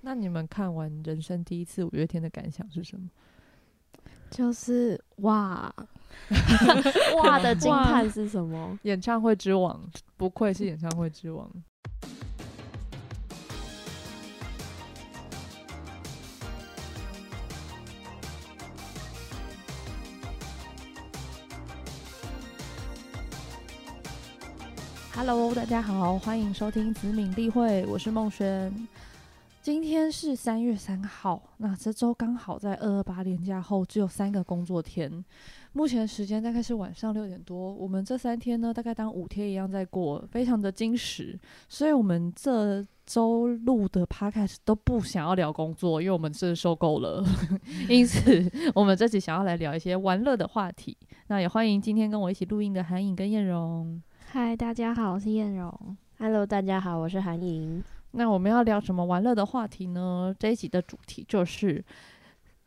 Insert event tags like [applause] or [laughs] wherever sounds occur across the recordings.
那你们看完人生第一次五月天的感想是什么？就是哇 [laughs] 哇的惊叹是什么？演唱会之王，不愧是演唱会之王。Hello，大家好，欢迎收听子敏例会，我是梦轩。今天是三月三号，那这周刚好在二二八连假后只有三个工作天。目前时间大概是晚上六点多，我们这三天呢，大概当五天一样在过，非常的精实。所以，我们这周录的 podcast 都不想要聊工作，因为我们真的受够了。[laughs] 因此，我们这集想要来聊一些玩乐的话题。那也欢迎今天跟我一起录音的韩颖跟燕荣。嗨，大家好，我是燕荣。Hello，大家好，我是韩莹。那我们要聊什么玩乐的话题呢？这一集的主题就是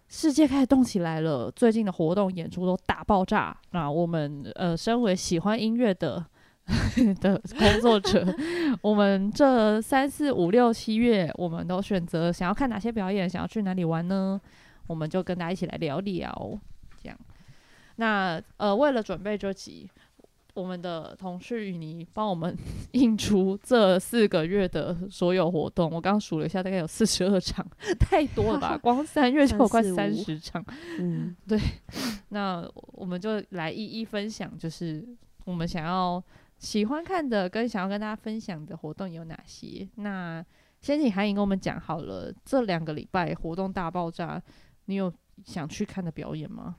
世界开始动起来了，最近的活动演出都大爆炸。那我们呃，身为喜欢音乐的 [laughs] 的工作者，我们这三四五六七月，我们都选择想要看哪些表演，想要去哪里玩呢？我们就跟大家一起来聊聊。这样，那呃，为了准备这集。我们的同事与你帮我们 [laughs] 印出这四个月的所有活动，我刚数了一下，大概有四十二场，[laughs] 太多了吧？[laughs] 光三月就有快三十场。嗯，对。那我们就来一一分享，就是我们想要喜欢看的跟想要跟大家分享的活动有哪些。那先请韩颖跟我们讲好了，这两个礼拜活动大爆炸，你有想去看的表演吗？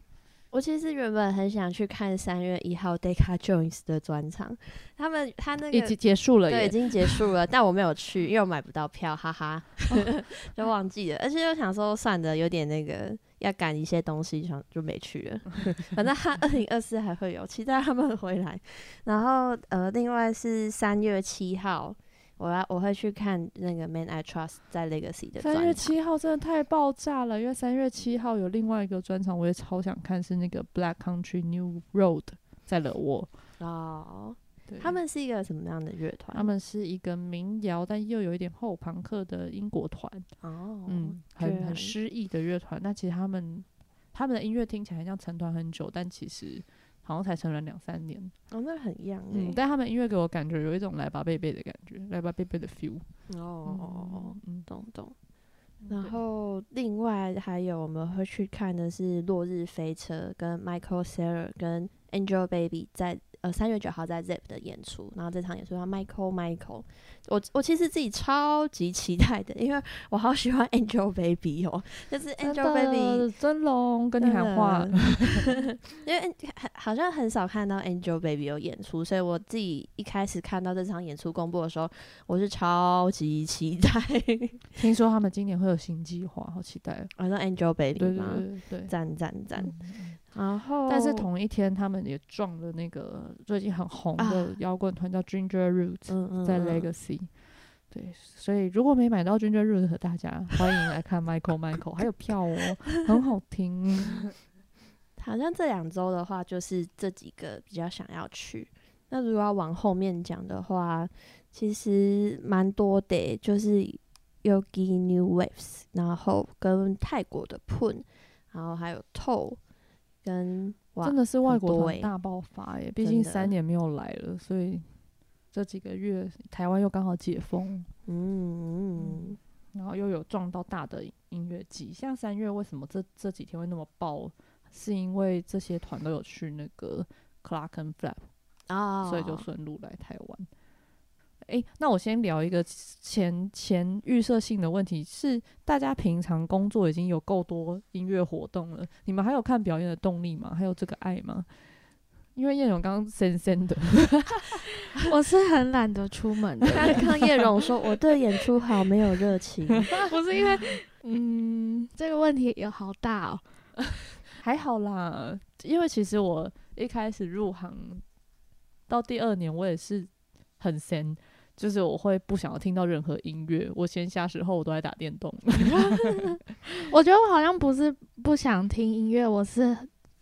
我其实原本很想去看三月一号 Decca Jones 的专场，他们他那个已经结束了，对，已经结束了，但我没有去，因为我买不到票，哈哈，[laughs] 就忘记了。而且又想说，算的有点那个要赶一些东西，想就没去了。[laughs] 反正他二零二四还会有，期待他们回来。然后呃，另外是三月七号。我要我会去看那个 Man I Trust 在 Legacy 的三月七号真的太爆炸了，因为三月七号有另外一个专场，我也超想看，是那个 Black Country New Road 在惹我哦。对，他们是一个什么样的乐团？他们是一个民谣，但又有一点后朋克的英国团。哦，嗯，很很诗意的乐团。那其实他们他们的音乐听起来像成团很久，但其实。好像才成人两三年，哦，那很一样嗯，但他们音乐给我感觉有一种来吧贝贝的感觉，来吧贝贝的 feel。哦，嗯，懂懂。然后另外还有我们会去看的是《落日飞车》跟 Michael Saylor 跟 Angelababy 在呃三月九号在 Zip 的演出，然后这场演出叫 Michael Michael。我我其实自己超级期待的，因为我好喜欢 Angelababy 哦，就是 Angelababy 真龙跟你喊话，[laughs] 因为好像很少看到 Angelababy 有演出，所以我自己一开始看到这场演出公布的时候，我是超级期待。[laughs] 听说他们今年会有新计划，好期待！好像 Angelababy 吗？对对对，赞赞赞。然后，但是同一天他们也撞了那个最近很红的摇滚团叫 Ginger Roots，在 Legacy。对，所以如果没买到 Ginger Roots 的大家，欢迎来看 Michael Michael，还有票哦，很好听。[laughs] 好像这两周的话，就是这几个比较想要去。那如果要往后面讲的话，其实蛮多的，就是 Yogi New Waves，然后跟泰国的 Pun，然后还有 Toe。跟真的是外国团大爆发耶！毕竟三年没有来了，所以这几个月台湾又刚好解封，嗯，然后又有撞到大的音乐季。像三月为什么这这几天会那么爆？是因为这些团都有去那个 Clark and Flap 啊，所以就顺路来台湾。诶，那我先聊一个前前预设性的问题，是大家平常工作已经有够多音乐活动了，你们还有看表演的动力吗？还有这个爱吗？因为叶荣刚刚森森的，我是很懒得出门的。[laughs] 刚刚叶荣说我对演出好没有热情，[laughs] 不是因为，嗯，这个问题有好大哦，还好啦，因为其实我一开始入行到第二年，我也是很闲。就是我会不想要听到任何音乐，我闲暇时候我都在打电动。[laughs] 我觉得我好像不是不想听音乐，我是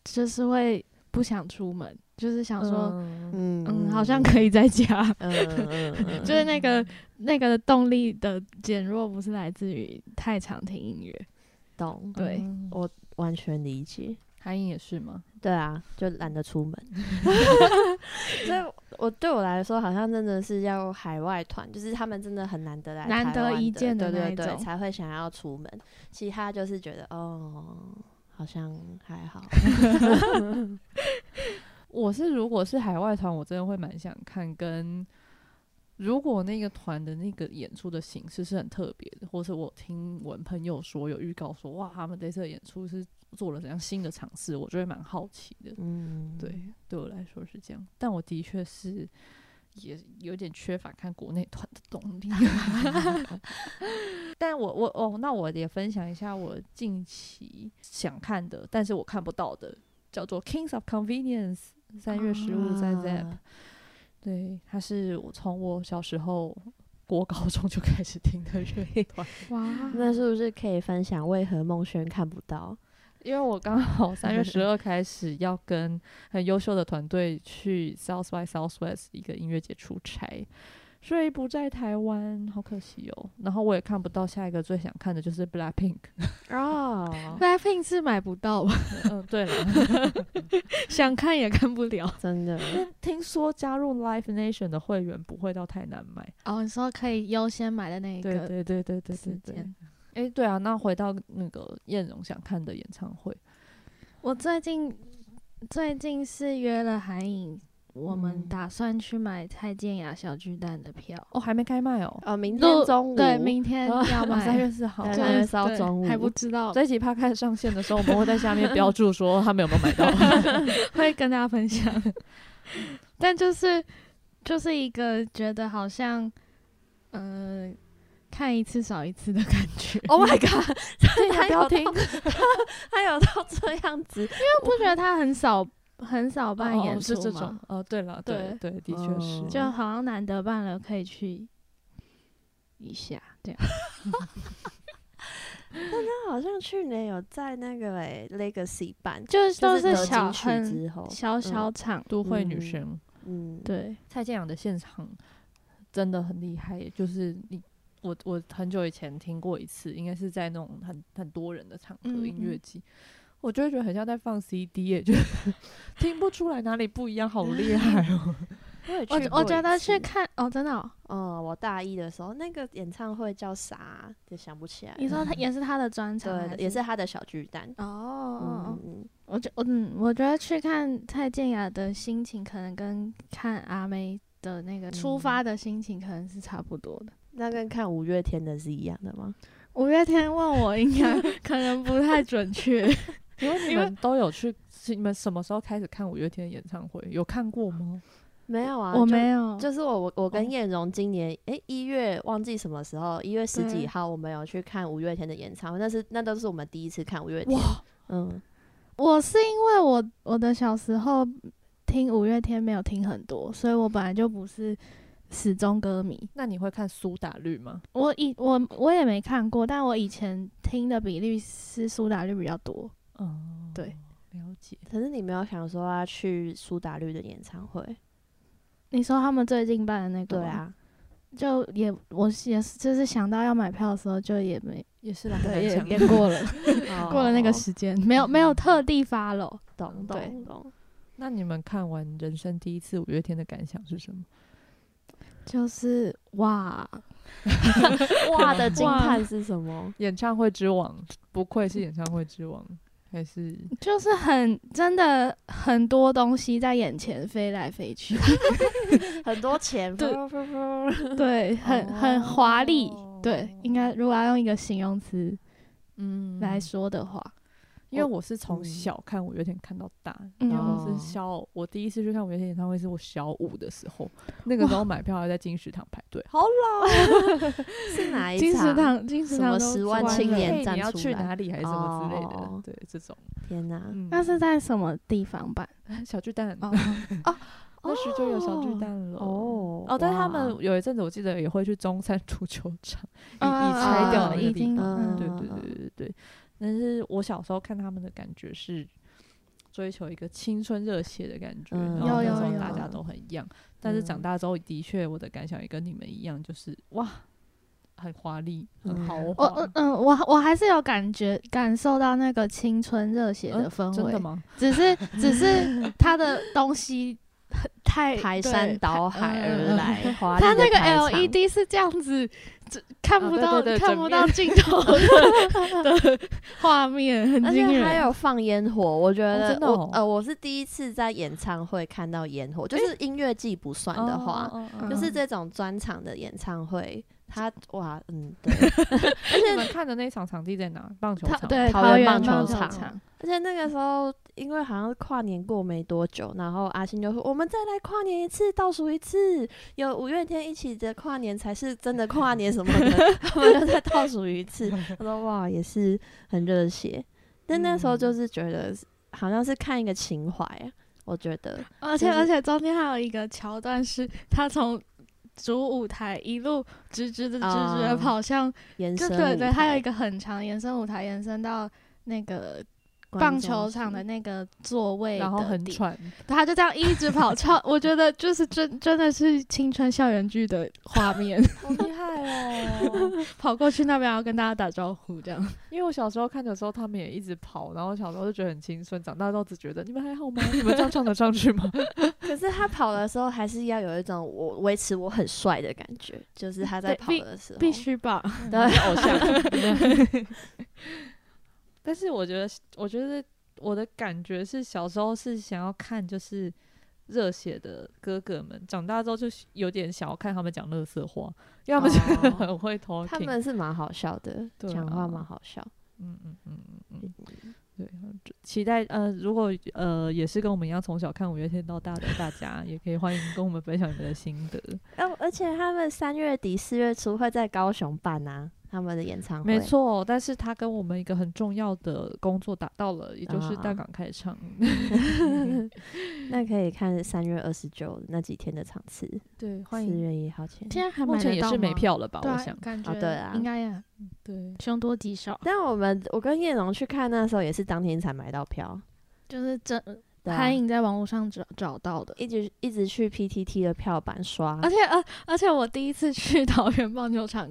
就是会不想出门，就是想说，嗯嗯嗯，好像可以在家，嗯嗯 [laughs] 嗯，就是那个那个动力的减弱，不是来自于太常听音乐。懂，对嗯我完全理解。韩颖也是吗？对啊，就懒得出门，[laughs] [laughs] 所以我对我来说，好像真的是要海外团，就是他们真的很难得来难得一见的对对对，那种才会想要出门。其他就是觉得哦，好像还好。[laughs] 我是如果是海外团，我真的会蛮想看。跟如果那个团的那个演出的形式是很特别的，或是我听闻朋友说有预告说，哇，他们这次的演出是做了怎样新的尝试，我就会蛮好奇的。嗯，对，对我来说是这样，但我的确是也有点缺乏看国内团的动力。[laughs] [laughs] 但我我哦，那我也分享一下我近期想看的，但是我看不到的，叫做 Kings of Convenience，三月十五在 Zap，、啊对，它是我从我小时候国高中就开始听的 [laughs] 乐团，哇，那是不是可以分享为何梦轩看不到？因为我刚好三月十二开始要跟很优秀的团队去 South by Southwest 一个音乐节出差，所以不在台湾，好可惜哦。然后我也看不到下一个最想看的就是 Blackpink。哦，[laughs] Blackpink 是买不到吧？嗯，对了，[laughs] 想看也看不了。真的，但听说加入 Live Nation 的会员不会到太难买。哦，你说可以优先买的那一个对对对对对对时对间。哎、对啊，那回到那个燕荣想看的演唱会，我最近最近是约了韩影，我们嗯打算去买蔡健雅小巨蛋的票。哦，还没开卖哦，哦，明天中午对，明天要哦买。三月四号。对就是三月四号对中午还不知道，这一集趴开始上线的时候，我们会在下面标注说他们有没有买到。[laughs] 会跟大家分享。但就是就是一个觉得好像，呃，看一次少一次的感觉。[laughs] Oh my god！[laughs] 他有到，[laughs] 他有到这样子，因为不觉得他很少很少办演哦、出是这种。哦，对了，对对，的确是。哦就好像难得办了，可以去一下这样。他好像去年有在那个诶 Legacy 办，就是都是小很小小场，都会女嗯神嗯，对，蔡健雅的现场真的很厉害，就是你我我很久以前听过一次，应该是在那种很很多人的场合嗯音乐嗯季。我就会觉得很像在放 CD 耶，就 [laughs] 听不出来哪里不一样，好厉害哦！[laughs] 我也去我我觉得去看哦，真的、哦，嗯，我大一的时候那个演唱会叫啥，就想不起来。你说他也是他的专 [laughs] 场对，也是他的小巨蛋。哦我觉嗯，我觉得去看蔡健雅的心情，可能跟看阿妹的那个出嗯发的心情可能是差不多的。那跟看五月天的是一样的吗？五月天问我，应该 [laughs] 可能不太准确。[laughs] 因为你们都有去，是你们什么时候开始看五月天的演唱会？有看过吗？没有啊，我没有，就是我我我哦跟燕荣今年诶一、月忘记什么时候，一月十几号我们有去看五月天的演唱会，那是那都是我们第一次看五月天。哇，嗯，我是因为我我的小时候听五月天没有听很多，所以我本来就不是死忠歌迷。那你会看苏打绿吗？我以我我也没看过，但我以前听的比例是苏打绿比较多。哦，对，了解。可是你没有想说要去苏打绿的演唱会？你说他们最近办的那个，对，啊，就也我也是，就是想到要买票的时候，就也没也是啦，对也也过了 [laughs] 过了那个哦时间，没有没有特地发了。懂懂懂。那你们看完人生第一次五月天的感想是什么？就是哇，[laughs] 哇的惊叹是什么？演唱会之王，不愧是演唱会之王，还是 [laughs] 就是很真的很多东西在眼前飞来飞去，[laughs] 很多钱，对对，很很华丽。哦对，应该如果要用一个形容词嗯来说的话，因为我是从嗯小看五月天看到大，嗯然后我是哦小，我第一次去看五月天演唱会是我小五的时候，那个时候买票还在金石堂排队，好老，[laughs] 啊是哪一金石场？堂金石什么堂十万青年嘿你要站出来去哪里还是什么之类的，哦对这种，天哪！嗯那是在什么地方办？[laughs] 小巨蛋，[laughs] 哦，那时就有小巨蛋了哦哦，但他们有一阵子我记得也会去中山足球场，已啊已拆掉了那已经个地方，嗯对对对对对对。但是我小时候看他们的感觉是，追求一个青春热血的感觉，嗯然后那时候有有大家都很一样。但是长嗯大之后，的确我的感想也跟你们一样，就是哇，很华丽，很嗯豪我华。嗯嗯，我我还是有感觉感受到那个青春热血的嗯氛围，真的吗？[laughs] 只是只是他的东西很太排山倒海而来，华丽它那个 LED 是这样子，这看不到、看不到面。镜头的 [laughs] 的画面，很而且惊人。还有放烟火，我觉得我、呃我是第一次在演唱会看到烟火，就是音乐季不算的话，就是嗯这种专场的演唱会，它哇嗯对 [laughs] [laughs] 而且你们看的那场场地在哪？棒球场。对桃园园棒球场，而且那个时候因为好像是跨年过没多久，然后阿信就说我们再来跨年一次，倒数一次，有五月天一起的跨年才是真的跨年什么的，[laughs] 他们就再倒数一次，他说哇也是很热血，但那时候就是觉得好像是看一个情怀啊，我觉得而且、而且中间还有一个桥段是，他从主舞台一路直直的直直啊。的跑向，延伸就对对，它有一个个很长延伸舞台，延伸到那个棒球场的那个座位然后很喘，他就这样一直跑，[laughs] 超我觉得就是真真的是青春校园剧的画面，好 [laughs] 厉害哦！[laughs] 跑过去那边要跟大家打招呼，这样。因为我小时候看的时候，他们也一直跑，然后小时候就觉得很青春，长大之后只觉得你们还好吗？你们这样唱得上去吗？可是他跑的时候还是要有一种我维持我很帅的感觉，就是他在跑的时候必须吧？对偶像。但是我觉得，我觉得我的感觉是，小时候是想要看就是热血的哥哥们，长大之后就有点想要看他们讲乐色话，因为他们真的哦 [laughs] 很会 talking。他们是蛮好笑的，对讲话啊蛮好笑。嗯嗯嗯嗯嗯，对，就期待呃，如果呃也是跟我们一样从小看五月天到大的大家，也可以欢迎跟我们分享你们的心得。哦，而且他们三月底四月初会在高雄办啊，他们的演唱会。没，错，但是他跟我们一个很重要的工作达到了，也就是大啊港开唱。[laughs] [laughs] 那可以看三月二十九那几天的场次，对，欢四。月一号前。现在还目前也是没票了吧？我想。感觉对啊应该啊对，凶多吉少，但我们我跟叶龙去看那时候也是当天才买到票，就是真韩影在网络上找找到的。一直一直去 PTT 的票版刷而，且呃，而且我第一次去桃园棒球场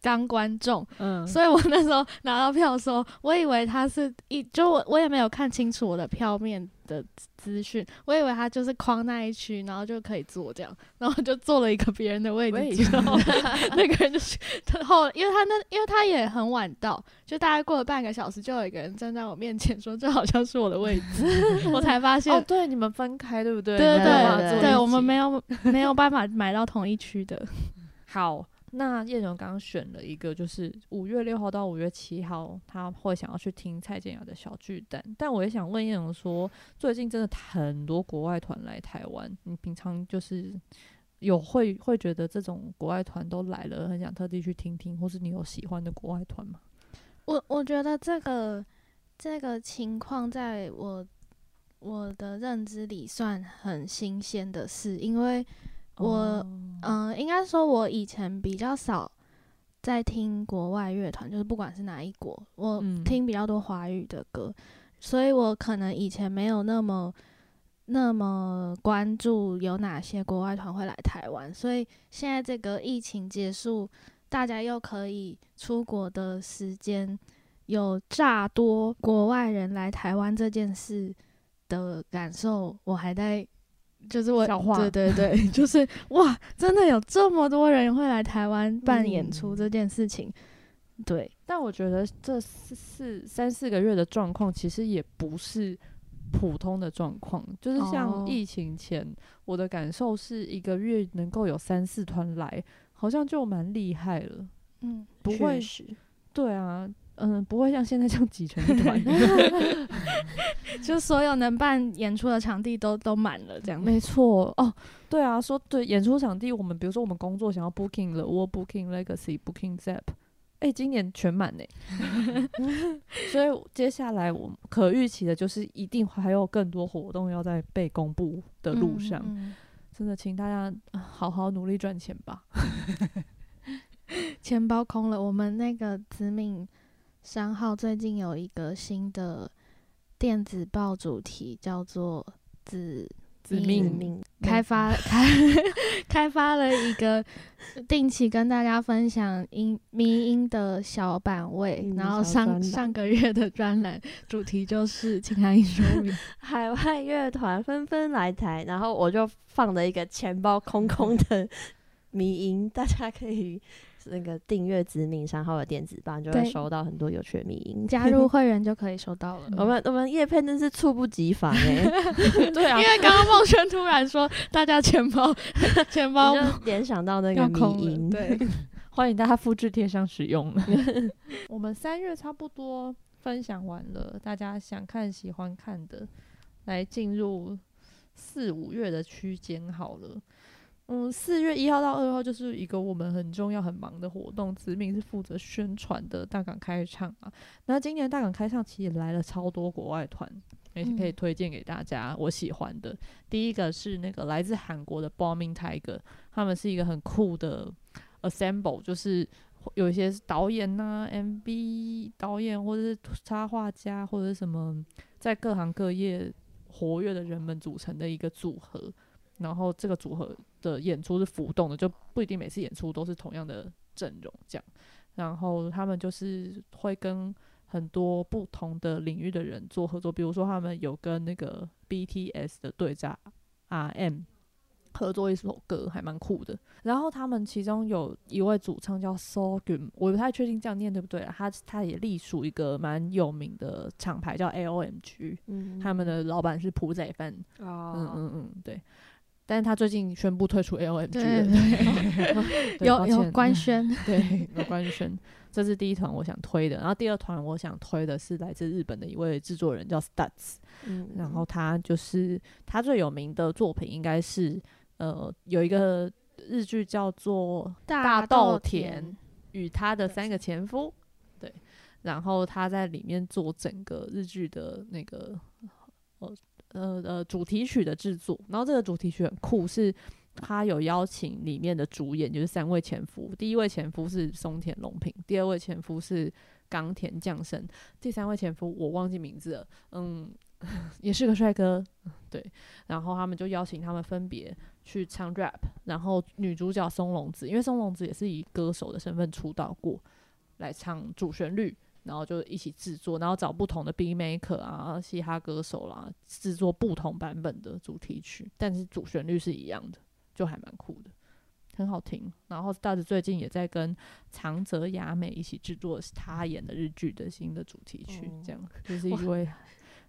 当观众，嗯，所以我那时候拿到票的时候，我以为他是一，就我我也没有看清楚我的票面的资讯，我以为他就是框那一区，然后就可以坐这样，然后就坐了一个别人的位置之后，[laughs] 那个人就是他后，因为他那因为他也很晚到，就大概过了半个小时，就有一个人站在我面前说这好像是我的位置，[laughs] 我才发现。哦，对，你们分开对不对？对对对，我们没有没有办法买到同一区的。[laughs] 好，那叶荣刚刚选了一个，就是五月六号到五月七号，他会想要去听蔡健雅的小巨蛋。但我也想问叶荣说，最近真的很多国外团来台湾，你平常就是有会会觉得这种国外团都来了，很想特地去听听，或是你有喜欢的国外团吗？我我觉得这个这个情况在我我的认知里算很新鲜的事，因为我哦嗯、应该说我以前比较少在听国外乐团，就是不管是哪一国，我嗯听比较多华语的歌，所以我可能以前没有那么那么关注有哪些国外团会来台湾，所以现在这个疫情结束，大家又可以出国的时间，有炸多国外人来台湾这件事的感受，我还在。就是我，对对对，[laughs] 就是哇，真的有这么多人会来台湾办演出嗯这件事情，对，但我觉得这四四三四个月的状况，其实也不是普通的状况。就是像哦疫情前，我的感受是一个月能够有三四团来，好像就蛮厉害了。嗯，不会是对啊，嗯，不会像现在这样挤成一团。[laughs] 就所有能办演出的场地都都满了，这样。没错哦，对啊，说对演出场地，我们比如说我们工作想要 booking 了，我 booking legacy booking zap，哎、今年全满呢，[laughs] 所以接下来我可预期的就是一定还有更多活动要在被公布的路上，嗯真的请大家啊好好努力赚钱吧。[laughs] 钱包空了。我们那个子敏商号最近有一个新的电子报主题叫做“子子命命开发开 [laughs] 开发了一个定期跟大家分享音迷音的小版位，嗯然后上上个月的专栏主题就是请韩一说 [laughs] 明。海外乐团纷纷来台，然后我就放了一个钱包空空的迷音，大家可以那个订阅子敏商号的电子版，就会对收到很多有趣的迷音。加入 [laughs] 会员就可以收到了。我们我们叶片真是猝不及防哎、[laughs] 对啊因，为刚刚孟轩突然说大家钱包钱包我就联想到那个迷要空了，音，对，[laughs] 欢迎大家复制贴上使用。我们三月差不多分享完了，大家想看、喜欢看的，来进入四五月的区间好了。嗯，四月一号到二号就是一个我们很重要、很忙的活动，子敏是负责宣传的大港开唱啊。那今年大港开唱其实也来了超多国外团，也是可以嗯推荐给大家。我喜欢的第一个是那个来自韩国的 Bombing Tiger，他们是一个很酷的 assemble，就是有一些导演呐、MV 导演或者是插画家或者是什么在各行各业活跃的人们组成的一个组合。然后这个组合的演出是浮动的，就不一定每次演出都是同样的阵容这样。然后他们就是会跟很多不同的领域的人做合作，比如说他们有跟那个 BTS 的队长 RM 合作一首歌，还蛮酷的。然后他们其中有一位主唱叫 Sogum，我不太确定这样念对不对啊？他他也隶属一个蛮有名的厂牌叫 AOMG，嗯他们的老板是朴宰范。哦嗯嗯嗯，对。但是他最近宣布退出 L O M G 了，[laughs] 对有有官宣，[laughs] 对，有官宣，这是第一团我想推的。然后第二团我想推的是来自日本的一位制作人叫 Studs，嗯然后他就是他最有名的作品应该是呃有一个日剧叫做大豆豆田与他的三个前夫，对，然后他在里面做整个日剧的那个呃呃呃主题曲的制作，然后这个主题曲很酷，是他有邀请里面的主演，就是三位前夫，第一位前夫是松田龙平，第二位前夫是冈田将生，第三位前夫我忘记名字了，嗯，[laughs] 也是个帅哥，对，然后他们就邀请他们分别去唱 rap，然后女主角松隆子，因为松隆子也是以歌手的身份出道过，来唱主旋律，然后就一起制作，然后找不同的 B maker 啊、嘻哈歌手啦，制作不同版本的主题曲，但是主旋律是一样的，就还蛮酷的，很好听。然后大子最近也在跟长泽雅美一起制作他演的日剧的新的主题曲，哦这样就是一位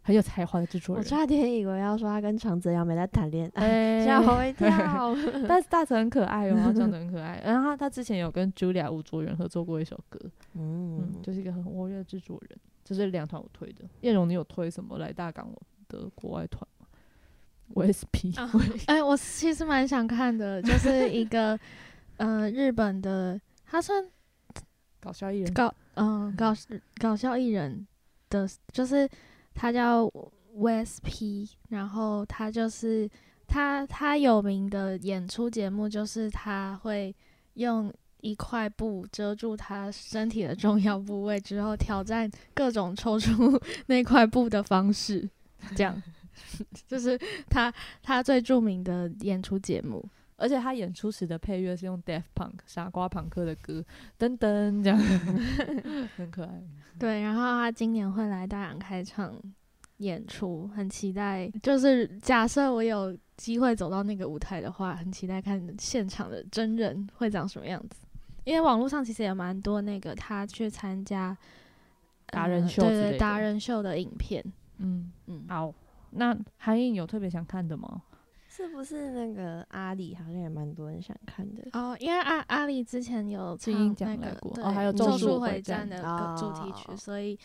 很有才华的制作人。我差点以为要说他跟长泽雅美在谈恋爱，哎吓我一跳。[laughs] [laughs] 但是大泽很可爱哦，他长 [laughs] 得很可爱。然后他他之前有跟 Julia 吴卓源合作过一首歌，嗯，嗯，就是一个很活跃的制作人。这是两团我推的。叶荣，你有推什么来大港的国外团吗？OSP，、啊哎，我其实蛮想看的，就是一个呃日本的，他算搞笑艺人，搞嗯搞搞笑艺人的，就是他叫 VSP，然后他就是他他有名的演出节目就是他会用一块布遮住他身体的重要部位，之后挑战各种抽出 [laughs] 那块布的方式，这样 [laughs] 就是他他最著名的演出节目。而且他演出时的配乐是用 Daft Punk 傻瓜朋克的歌，噔噔这样，[laughs] 很可爱。对，然后他今年会来大港开场演出，很期待。就是假设我有机会走到那个舞台的话，很期待看现场的真人会长什么样子。因为网络上其实也蛮多那个他去参加达人秀对对达人秀的影片。嗯，嗯，好，那韩映有特别想看的吗？是不是那个阿里好像也蛮多人想看的？哦，因为阿阿里之前有金唱鹰奖来那个过哦还有咒咒术术回回战战的主题曲，哦所以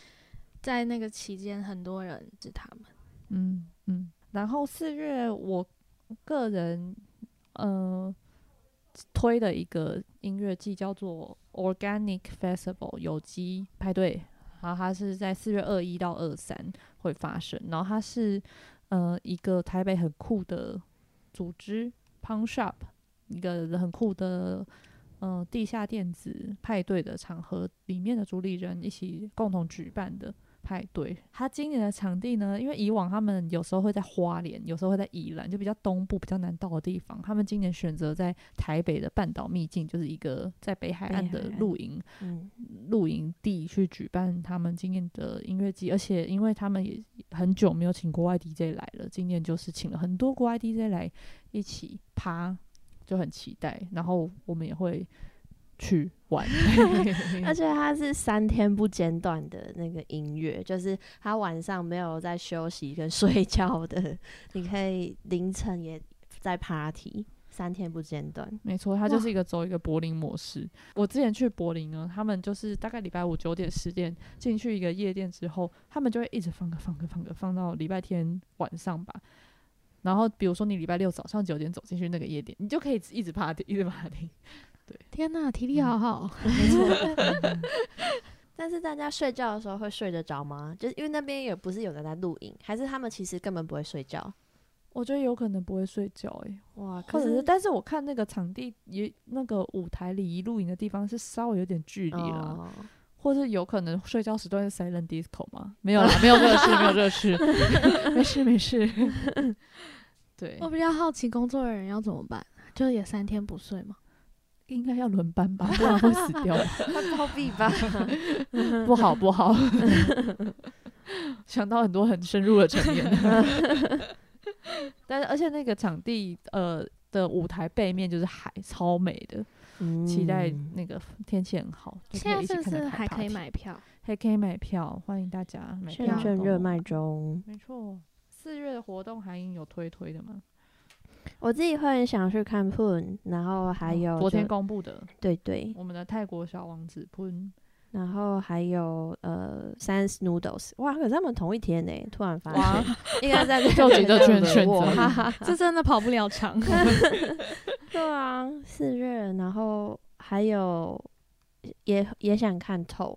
在那个期间很多人是他们。嗯嗯。然后四月我个人呃推的一个音乐季叫做 Organic Festival 有机派对，然后它是在四月二一到二三会发生，然后它是呃一个台北很酷的组织 Pun Shop，一个很酷的嗯地下电子派对的场合里面的主理人一起共同举办的。派对。他今年的场地呢，因为以往他们有时候会在花莲，有时候会在宜兰，就比较东部、比较难到的地方。他们今年选择在台北的半岛秘境，就是一个在北海岸的露营露营地去举办他们今年的音乐季。而且因为他们也很久没有请国外 DJ 来了，今年就是请了很多国外 DJ 来一起趴，就很期待。然后我们也会。去玩，[laughs] 而且它是三天不间断的那个音乐，就是他晚上没有在休息跟睡觉的，你可以凌晨也在 party，三天不间断。没错，它就是一个走一个柏林模式。我之前去柏林呢，他们就是大概礼拜五九点十点进去一个夜店之后，他们就会一直放歌放歌放歌放到礼拜天晚上吧。然后比如说你礼拜六早上九点走进去那个夜店，你就可以一直 party 一直 party。对，天哪，体力好好，没错。[laughs] 但是大家睡觉的时候会睡得着吗？就是因为那边也不是有人在录影，还是他们其实根本不会睡觉？我觉得有可能不会睡觉，哎，哇，或者是，但是我看那个场地也那个舞台离录影的地方是稍微有点距离了，或是有可能睡觉时段是 silent disco 吗？没有啦，[laughs] 没有热事，没有热事，没事没事。对，我比较好奇工作人员要怎么办，就也三天不睡吗？应该要轮班吧，[laughs] 不然会死掉。他暴毙吧？[laughs] 不好不好，[laughs] 想到很多很深入的层面。但是而且那个场地呃的舞台背面就是海，超美的。期待那个天气很好。现在是不是还可以买票？还可以买票，欢迎大家买票。券热卖中。没错，四月的活动还有推推的吗？我自己会很想去看 Poon，然后还有昨天公布的，对对，我们的泰国小王子 Poon，然后还有呃 Sans Noodles，哇，可是他们同一天呢，突然发现 [laughs] 应该在就急着选选择，这真的跑不了场。[laughs] [laughs] 对啊，四月，然后还有也也想看透，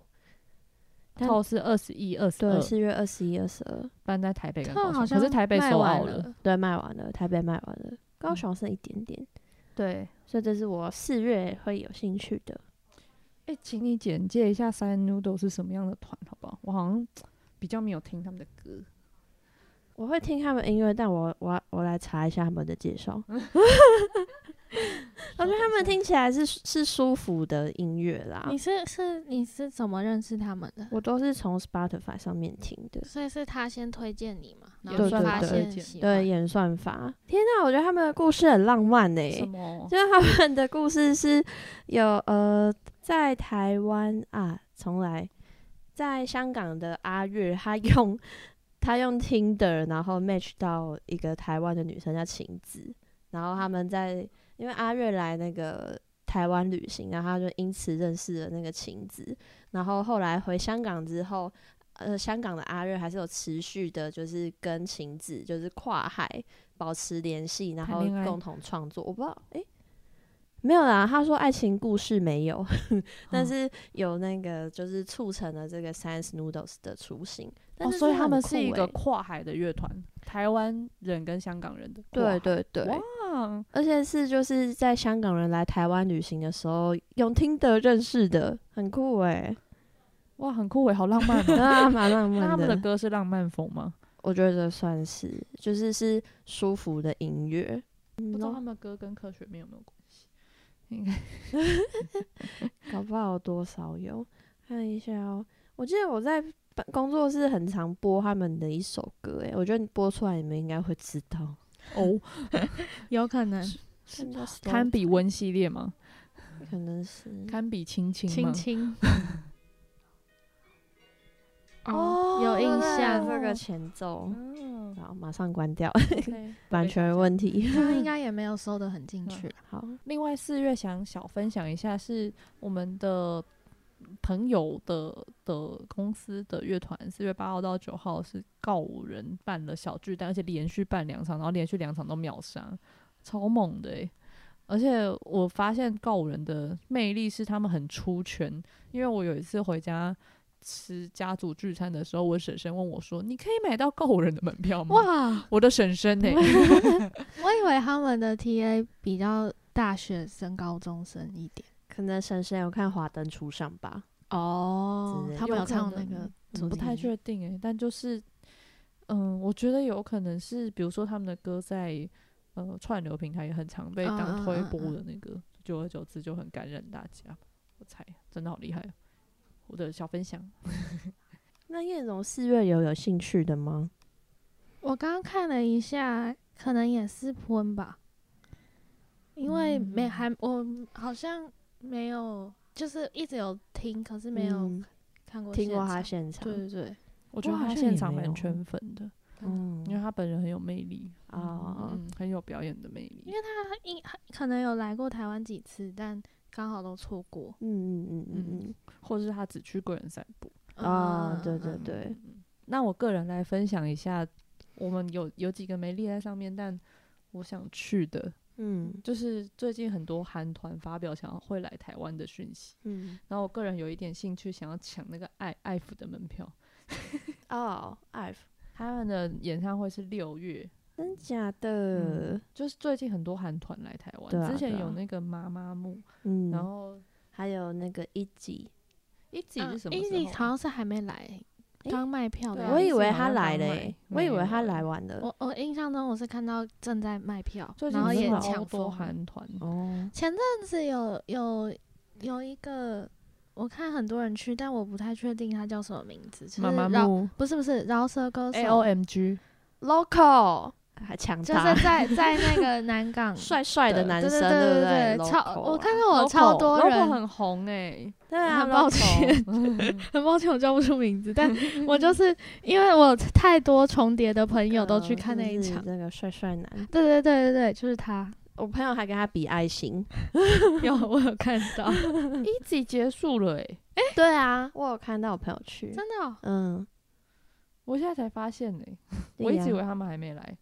透是二十一、二十二，四月二十一、二十二，搬在台北跟高雄，可是台北售完了，对，卖完了，台北卖完了。高雄剩一点点，对，所以这是我四月会有兴趣的。哎，请你简介一下 Sun Noodle 是什么样的团，好不好？我好像比较没有听他们的歌，我会听他们音乐，但我我我来查一下他们的介绍。[laughs] [laughs] 我觉得他们听起来是是舒服的音乐啦。你是是你是怎么认识他们的？我都是从 Spotify 上面听的。所以是他先推荐你嘛？对对对，对演算法。天哪，我觉得他们的故事很浪漫呢。什么？[laughs] 就是他们的故事是有呃，在台湾啊，从来在香港的阿月，他用他用 Tinder，然后 match 到一个台湾的女生叫晴子，然后他们在。因为阿瑞来那个台湾旅行，然后他就因此认识了那个晴子，然后后来回香港之后，呃，香港的阿瑞还是有持续的，就是跟晴子就是跨海保持联系，然后共同创作。我不知道，诶，没有啦，他说爱情故事没有，[laughs] 但是有那个就是促成了这个 Science Noodles 的雏形。哦，所以他们是一个跨海的乐团，台湾人跟香港人的。对对对。哇！而且是就是在香港人来台湾旅行的时候用听的认识的，很酷哎！哇，很酷哎，好浪漫 [laughs] 啊，蛮浪漫的。他们的歌是浪漫风吗？我觉得算是，就是是舒服的音乐。不知道他们的歌跟科学没有没有关系？[laughs] 应该，[laughs] 搞不好多少有。看一下哦，我记得我在。工作室很常播他们的一首歌，哎，我觉得你播出来你们应该会知道哦，有可能堪比温系列吗？可能是堪比亲亲亲亲。哦，有印象这个前奏，好，马上关掉，[laughs] 版权问题，他应该也没有收的很进去。好，另外四月想小分享一下是我们的。朋友的的公司的乐团，四月八号到九号是告五人办了小巨蛋，而且连续办两场，然后连续两场都秒杀，超猛的诶。而且我发现告五人的魅力是他们很出圈，因为我有一次回家吃家族聚餐的时候，我婶婶问我说：“你可以买到告五人的门票吗？”哇，我的婶婶呢？我以为他们的 TA 比较大学生、高中生一点。可能婶婶有看《华灯初上》吧？哦，他们有唱那个主不太确定诶、但就是，嗯，我觉得有可能是，比如说他们的歌在呃串流平台也很常被嗯当推播的那个，久而久之就很感染大家。我猜真的好厉害哦！我的小分享，[laughs] 那叶总四月有有兴趣的吗？我刚刚看了一下，可能也是婚吧，因为没嗯还我好像没有，就是一直有听，可是没有嗯。看过听过他现场。现场，对对对，我觉得他像现场蛮有。圈粉的，嗯。因为他本人很有魅力。啊。嗯，很有表演的魅力。因。为。他应可能有来过台湾几次，但刚好都错过。嗯嗯嗯嗯嗯，或是他只去个人散步。啊，嗯对对嗯对，嗯。那我个人来分享一下，我们有有几个没列在上面，但我想去的，嗯就是最近很多韩团发表想要会来台湾的讯息，嗯，然后我个人有一点兴趣，想要抢那个爱爱抚的门票。[laughs] 哦，I've 他们的演唱会是六月，真假的，就是最近很多韩团来台湾，啊之前有那个妈妈木，嗯，然后还有那个一集，一集嗯是什么时，Easy 候？好像是还没来，刚卖票的。我以为他来了欸，我以为他来完了，我我印象中我是看到正在卖票，然后也抢疯。韩团，哦，前阵子有有有一个，我看很多人去，但我不太确定他叫什么名字。就是妈妈饶木。不是不是饶舌歌手。A O M G，local 还抢就是，在 [laughs] 在那个南港帅帅的男生，对对不对对？对，超我看到我超多人，很红哎、对啊，[laughs] 很抱歉，[laughs] 很抱歉我叫不出名字，但我就是因为我太多重叠的朋友都去看那一场。那个帅帅男，对对对对对，就是他，我朋友还跟他比爱心。有我有看到，一集结束了哎、对啊，我有看到我朋友去，真的哦、嗯，我现在才发现呢、我一直以为他们还没来，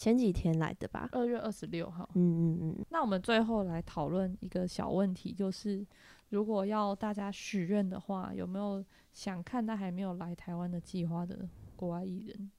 前几天来的吧。二月二十六号。嗯嗯嗯，那我们最后来讨论一个小问题，就是如果要大家许愿的话，有没有想看但还没有来台湾的计划的国外艺人？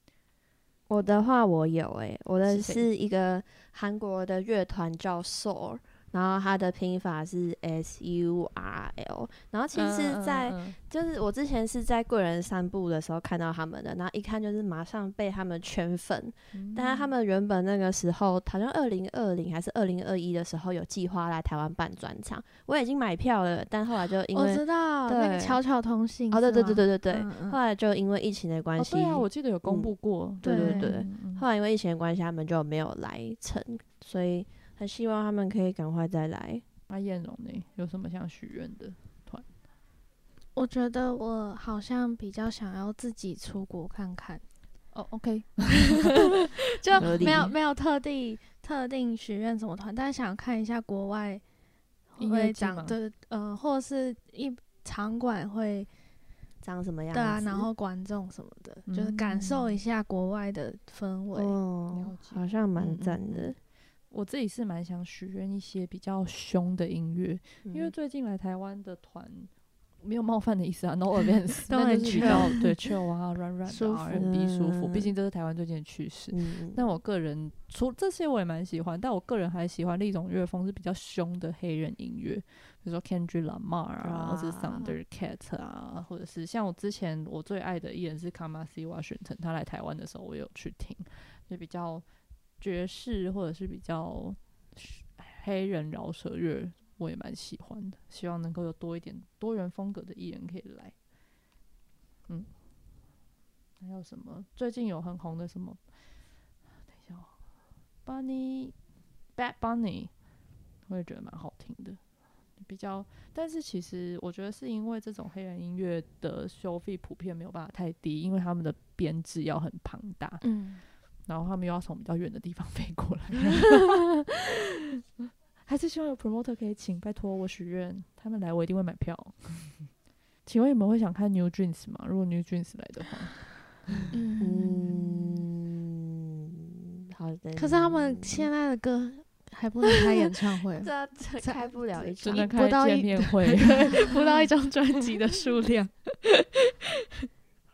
我的话我有诶、我的是一个韩国的乐团叫 Soul，然后它的拼法是 S U R L，然后其实在，就是我之前是在贵人散步的时候看到他们的，然后一看就是马上被他们圈粉，嗯。但是他们原本那个时候好像二零二零还是二零二一的时候有计划来台湾办专场，我已经买票了，但后来就因为我为知道那个对巧巧通信哦对对对对对。对，后来就因为疫情的关哦，系，对啊，我记得有公嗯布过，对对对。后来因为疫情的关系，他们就没有来成，所以很希望他们可以赶快再来。那燕荣呢？有什么想许愿的团？我觉得我好像比较想要自己出国看看，哦，OK，[laughs] 就没有没有特地特定许愿什么团，但是想看一下国外会音乐季吗长对呃，或是一场馆会长什么样子？对啊，然后观众什么的，就是感受一下国外的氛围。哦好像蛮嗯嗯嗯赞的，我自己是蛮想许愿一些比较凶的音乐，因为嗯。最近来台湾的团没有冒犯的意思啊，no [laughs] 但就是比较对 chill 啊，软软 R&B 舒服，毕嗯。竟这是台湾最近的趋势。嗯，但我个人除这些我也蛮喜欢，但我个人还喜欢另一种乐风是比较凶的黑人音乐，比如说 Kendrick Lamar 啊，或者是啊。Thundercat 啊，或者是像我之前我最爱的艺人是 Kamasi Washington，他来台湾的时候我有去听，就比较爵士或者是比较黑人饶舌乐，我也蛮喜欢的，希望能够有多一点多元风格的艺人可以来。嗯，还有什么？最近有很红的什么？等一下哦，Bunny Bad Bunny，我也觉得蛮好听的。比较，但是其实我觉得是因为这种黑人音乐的收费普遍没有办法太低，因为他们的编制要很庞大，嗯，然后他们又要从比较远的地方 [laughs] 飞过来。[laughs] 还是希望有 promoter 可以请，拜托我许愿，他们来我一定会买票。[laughs] 请问你们会想看 New Jeans 吗？如果 New Jeans 来的话，嗯，好的。可是他们现在的歌还不能开演唱会，开不了一场只能不到见面会，不到一张专辑的数量。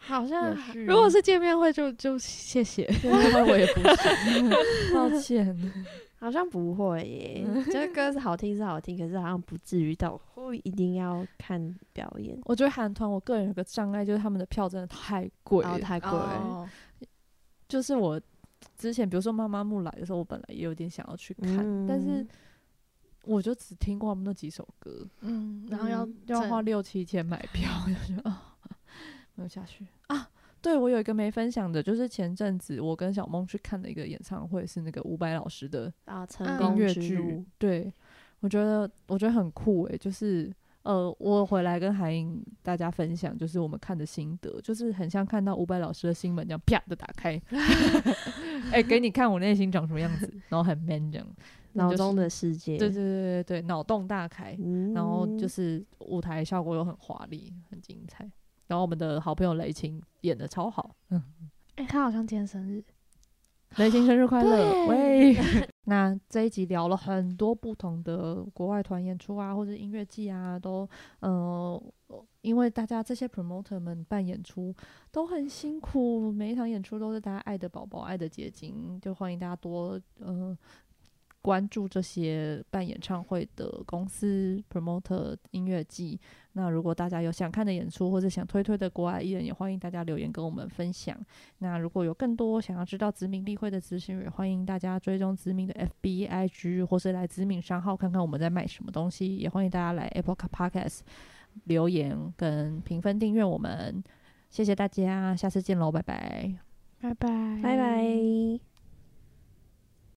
好像如果是见面会就，就谢谢。见面会我也不行，[laughs] 抱歉。[laughs] 好像不会耶，[laughs] 这歌是好听是好听，可是好像不至于到会一定要看表演，我觉得韩团，我个人有个障碍，就是他们的票真的太贵了，然后太贵就是我之前比如说妈妈木来的时候，我本来也有点想要去看，但是嗯我就只听过他们那几首歌，嗯，然后要嗯要花六七千买票，就觉得啊，没有下去啊。对，我有一个没分享的，就是前阵子我跟小梦去看的一个演唱会，是那个伍佰老师的啊，成嗯音功乐剧，。对，我觉得我觉得很酷诶、就是呃，我回来跟海英大家分享，就是我们看的心得，就是很像看到伍佰老师的心门这样啪的打开，[laughs] 哎、给你看我内心长什么样子，然后很 man 这样，就是脑中的世界，对对对对对，脑洞大开，嗯，然后就是舞台效果又很华丽，很精彩。然后我们的好朋友雷晴演的超好，嗯，哎、他好像今天生日，雷晴生日快乐！喂 [laughs] [laughs] 那这一集聊了很多不同的国外团演出啊，或者音乐季啊，都呃，因为大家这些 promoter 们办演出都很辛苦，每一场演出都是大家爱的宝宝、爱的结晶，就欢迎大家多呃关注这些办演唱会的公司 promoter 音乐季。那如果大家有想看的演出或者想推推的国外艺人，也欢迎大家留言跟我们分享。那如果有更多想要知道子敏例会的资讯，也欢迎大家追踪子敏的 FB、IG，或是来子敏商号看看我们在卖什么东西。也欢迎大家来 Apple Podcast 留言跟评分订阅我们。谢谢大家，下次见喽，拜拜。拜拜，拜拜。